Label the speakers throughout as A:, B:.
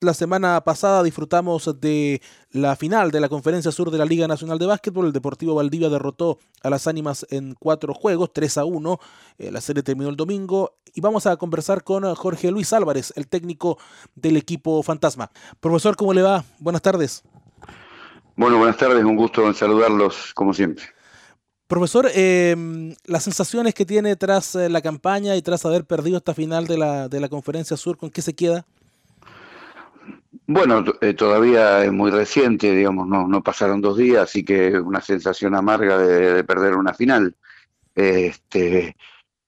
A: la semana pasada disfrutamos de la final de la Conferencia Sur de la Liga Nacional de Básquetbol. El Deportivo Valdivia derrotó a las Ánimas en cuatro juegos, 3 a 1. Eh, la serie terminó el domingo. Y vamos a conversar con Jorge Luis Álvarez, el técnico del equipo Fantasma. Profesor, ¿cómo le va? Buenas tardes.
B: Bueno, buenas tardes, un gusto en saludarlos como siempre.
A: Profesor, eh, las sensaciones que tiene tras eh, la campaña y tras haber perdido esta final de la, de la Conferencia Sur, ¿con qué se queda?
B: Bueno, eh, todavía es muy reciente, digamos, no, pasaron dos días, así que una sensación amarga de, perder una final. Este,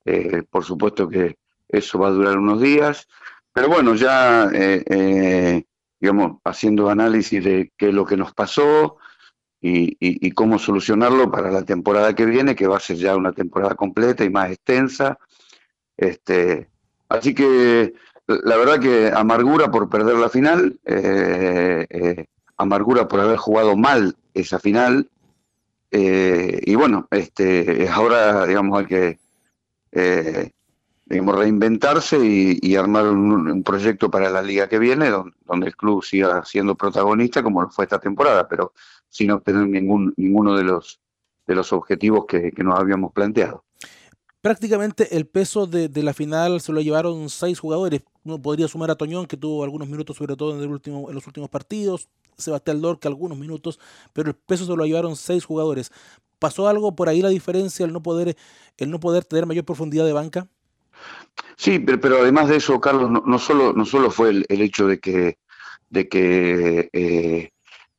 B: eh, por supuesto que eso va a durar unos días, pero bueno, ya, eh, digamos, haciendo análisis de qué es lo que nos pasó y, y, cómo solucionarlo para la temporada que viene, que va a ser ya una temporada completa y más extensa. Este, así que la verdad que amargura por perder la final, eh, eh, amargura por haber jugado mal esa final. Eh, y bueno, este, ahora digamos hay que digamos, reinventarse y, armar un, proyecto para la liga que viene, donde, el club siga siendo protagonista como lo fue esta temporada, pero sin obtener ningún, ninguno de los, de los objetivos que nos habíamos planteado
A: prácticamente el peso de, la final se lo llevaron seis jugadores. Uno podría sumar a Toñón, que tuvo algunos minutos, sobre todo en, el último, en los últimos partidos. Sebastián Lorca, algunos minutos, pero el peso se lo llevaron seis jugadores. ¿Pasó algo por ahí la diferencia, el no poder, el no poder tener mayor profundidad de banca?
B: Sí, pero, además de eso, Carlos, no, solo, no solo fue el, hecho de que, de que eh,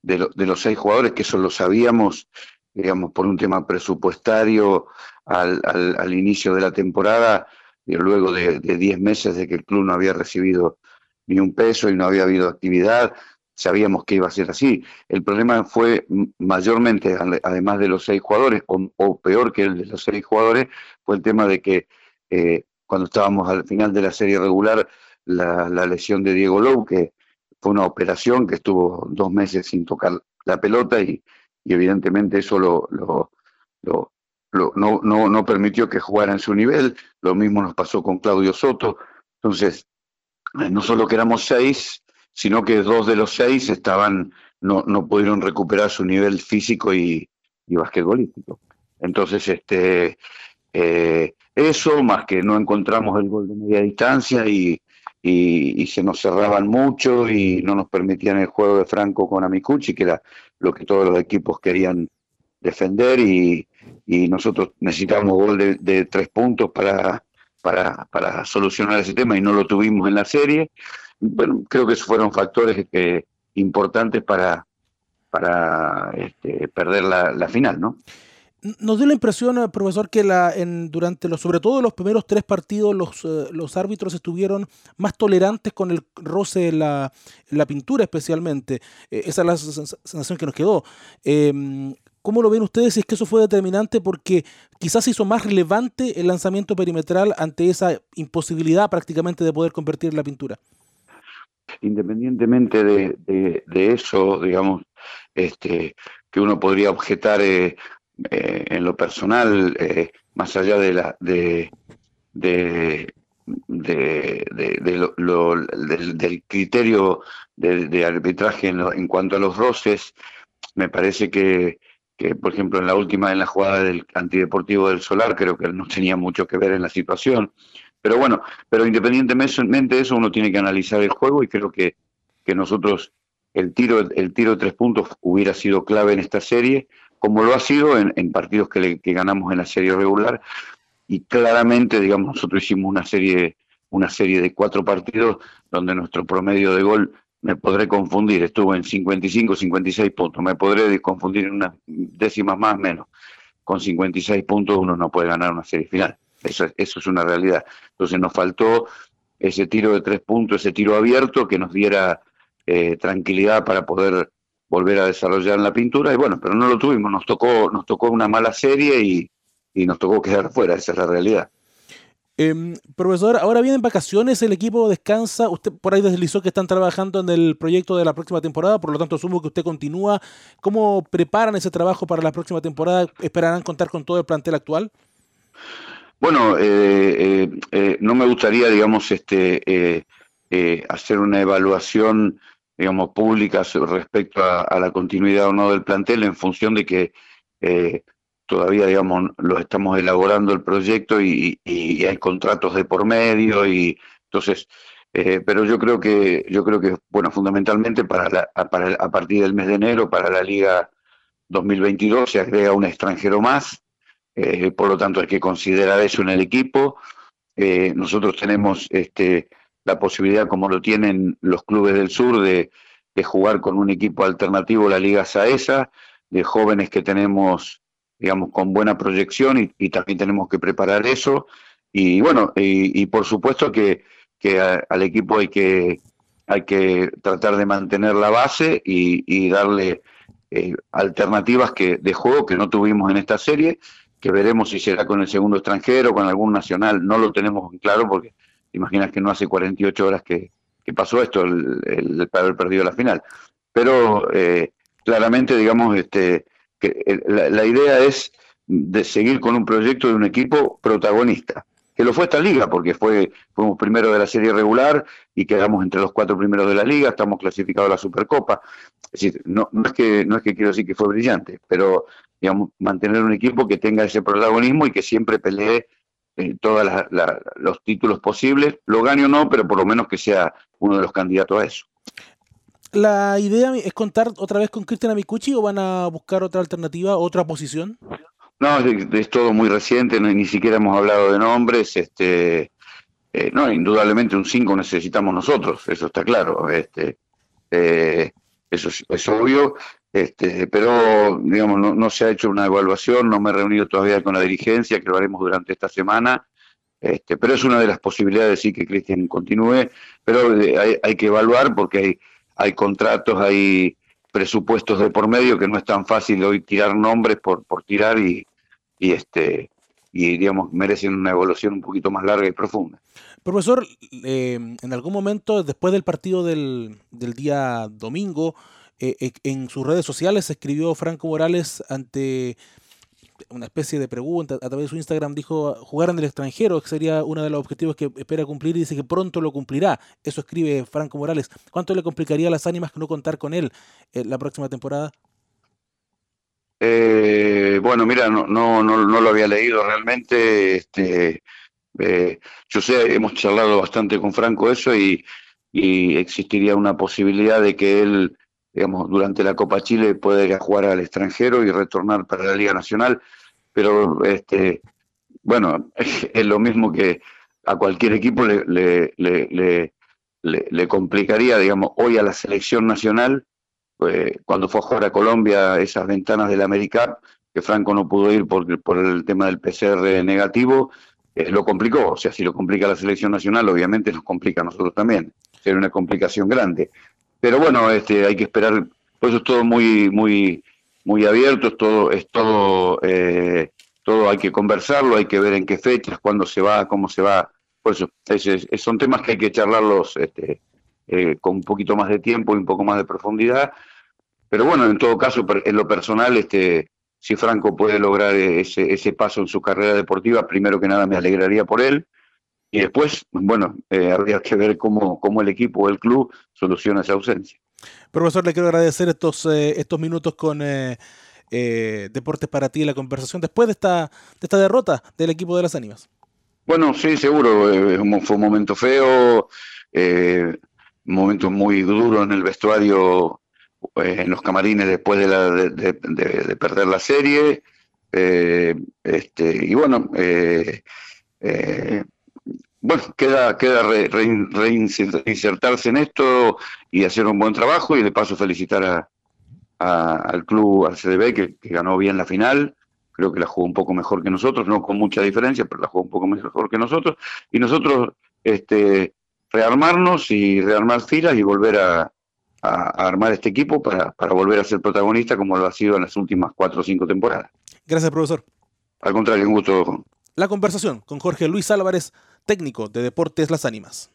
B: de, de, los seis jugadores, que eso lo sabíamos, digamos, por un tema presupuestario al, al, inicio de la temporada, y luego de 10 meses de que el club no había recibido ni un peso y no había habido actividad, sabíamos que iba a ser así. El problema fue mayormente, además de los seis jugadores, o, peor que el de los seis jugadores, fue el tema de que eh, cuando estábamos al final de la serie regular, la, lesión de Diego Lowe, que fue una operación que estuvo dos meses sin tocar la pelota y, y evidentemente eso lo, lo, no, no, no permitió que jugara en su nivel. Lo mismo nos pasó con Claudio Soto. Entonces, eh, no solo que éramos seis, sino que dos de los seis estaban, no, no pudieron recuperar su nivel físico y, y basquetbolístico. Entonces, este, eh, eso, más que no encontramos el gol de media distancia y, y, se nos cerraban mucho y no nos permitían el juego de Franco con Amicucci, que era lo que todos los equipos querían defender y, nosotros necesitábamos gol de, tres puntos para, para, para, solucionar ese tema y no lo tuvimos en la serie. Bueno, creo que esos fueron factores que, importantes para, para este, perder la final, ¿no?
A: Nos dio la impresión, eh, profesor, que la, en, durante los, sobre todo los primeros tres partidos, los, eh, los árbitros estuvieron más tolerantes con el roce de la, la pintura, especialmente. Eh, esa es la sensación que nos quedó. Em, ¿Cómo lo ven ustedes? Si es que eso fue determinante porque quizás hizo más relevante el lanzamiento perimetral ante esa imposibilidad prácticamente de poder convertir la pintura.
B: Independientemente de, de, eso, digamos, este, que uno podría objetar en lo personal, eh, más allá de la de, de, del, criterio de, arbitraje en, cuanto a los roces, me parece que, que, por ejemplo, en la última, en la jugada del antideportivo del Solar, creo que no tenía mucho que ver en la situación. Pero bueno, pero independientemente de eso, uno tiene que analizar el juego y creo que, que nosotros el tiro, el tiro de tres puntos hubiera sido clave en esta serie como lo ha sido en, partidos que, ganamos en la serie regular. Y claramente, digamos, nosotros hicimos una serie, una serie de cuatro partidos donde nuestro promedio de gol me podré confundir, estuvo en 55, 56 puntos, me podré confundir en unas décimas más o menos. Con 56 puntos uno no puede ganar una serie final. Eso, eso es una realidad. Entonces nos faltó ese tiro de tres puntos, ese tiro abierto que nos diera eh, tranquilidad para poder volver a desarrollar en la pintura y bueno, pero no lo tuvimos, nos tocó, nos tocó una mala serie y, nos tocó quedar fuera, esa es la realidad.
A: Em, profesor, ahora vienen vacaciones, el equipo descansa, usted por ahí deslizó que están trabajando en el proyecto de la próxima temporada, por lo tanto asumo que usted continúa. ¿Cómo preparan ese trabajo para la próxima temporada? ¿Esperarán contar con todo el plantel actual?
B: Bueno, eh, eh, eh, no me gustaría, digamos, este eh, hacer una evaluación, digamos, pública respecto a, la continuidad o no del plantel en función de que eh, todavía, digamos, lo estamos elaborando el proyecto y, hay contratos de por medio y entonces, eh, pero yo creo que, yo creo que, bueno, fundamentalmente para, para a partir del mes de enero, para la Liga 2022 se agrega un extranjero más, por lo tanto hay que considerar eso en el equipo. nosotros tenemos este, la posibilidad, como lo tienen los clubes del sur, de, jugar con un equipo alternativo, la Liga Saesa, de jóvenes que tenemos, digamos, con buena proyección y, también tenemos que preparar eso. Y bueno, y, por supuesto que, al equipo hay que, hay que tratar de mantener la base y, darle eh, alternativas que, de juego que no tuvimos en esta serie, que veremos si será con el segundo extranjero, con algún nacional, no lo tenemos claro porque imaginas que no hace 48 horas que, pasó esto, el, el, haber perdido la final. Pero eh, claramente, digamos, este, que la, idea es de seguir con un proyecto de un equipo protagonista, que lo fue esta liga, porque fue fuimos primero de la serie regular y quedamos entre los cuatro primeros de la liga, estamos clasificados a la Supercopa. Es decir, no, no, es que, no es que quiero decir que fue brillante, pero digamos, mantener un equipo que tenga ese protagonismo y que siempre pelee eh, todos los títulos posibles, lo gane o no, pero por lo menos que sea uno de los candidatos a eso.
A: ¿La idea es contar otra vez con Cristian Amicucci o van a buscar otra alternativa, otra posición?
B: No, es, todo muy reciente, ni siquiera hemos hablado de nombres. Este, eh, no, indudablemente un 5 necesitamos nosotros, eso está claro. Este, eh, eso es, obvio. Este, pero, digamos, no, se ha hecho una evaluación, no me he reunido todavía con la dirigencia, que lo haremos durante esta semana, este, pero es una de las posibilidades, sí, que Cristian continúe, pero eh, hay, que evaluar porque hay, hay contratos, hay presupuestos de por medio que no es tan fácil hoy tirar nombres por, por tirar y este y digamos merecen una evaluación un poquito más larga y profunda.
A: Profesor, eh, en algún momento después del partido del, del día domingo, eh, eh, en sus redes sociales escribió Franco Morales ante una especie de pregunta a través de su Instagram, dijo jugar en el extranjero, que sería uno de los objetivos que espera cumplir y dice que pronto lo cumplirá. Eso escribe Franco Morales. ¿Cuánto le complicaría a las ánimas no contar con él la próxima temporada?
B: Eh, bueno, mira, no, no, no, lo había leído realmente. Este, yo sé, hemos charlado bastante con Franco eso y, existiría una posibilidad de que él digamos, durante la Copa Chile puede ir a jugar al extranjero y retornar para la Liga Nacional, pero este, bueno, es lo mismo que a cualquier equipo le, le, le, le, complicaría, digamos, hoy a la selección nacional, pues, cuando fue a jugar a Colombia esas ventanas del América, que Franco no pudo ir por, el tema del PCR negativo, eh, lo complicó. O sea, si lo complica la selección nacional, obviamente nos complica a nosotros también. Sería una complicación grande. Pero bueno, este, hay que esperar, por eso es todo muy, muy, muy abierto, es todo, es todo, eh, todo hay que conversarlo, hay que ver en qué fechas, cuándo se va, cómo se va. Por eso, son temas que hay que charlarlos este, eh, con un poquito más de tiempo y un poco más de profundidad. Pero bueno, en todo caso, en lo personal, este, si Franco puede lograr ese, ese paso en su carrera deportiva, primero que nada me alegraría por él. Y después, bueno, eh, habría que ver cómo, cómo el equipo o el club soluciona esa ausencia.
A: Profesor, le quiero agradecer estos, eh, estos minutos con eh, Deportes para ti, la conversación después de esta, de esta derrota del equipo de las ánimas.
B: Bueno, sí, seguro. fue un momento feo, momento muy duro en el vestuario, en los camarines después de, la, de, perder la serie. este, y bueno, bueno, queda, queda reinsertarse en esto y hacer un buen trabajo y de paso felicitar al club, al CDB, que, ganó bien la final. Creo que la jugó un poco mejor que nosotros, no con mucha diferencia, pero la jugó un poco mejor que nosotros. Y nosotros este, rearmarnos y rearmar filas y volver a, armar este equipo para, para volver a ser protagonista como lo ha sido en las últimas cuatro o cinco temporadas.
A: Gracias, profesor.
B: Al contrario, un gusto.
A: La conversación con Jorge Luis Álvarez técnico de Deportes Las Ánimas.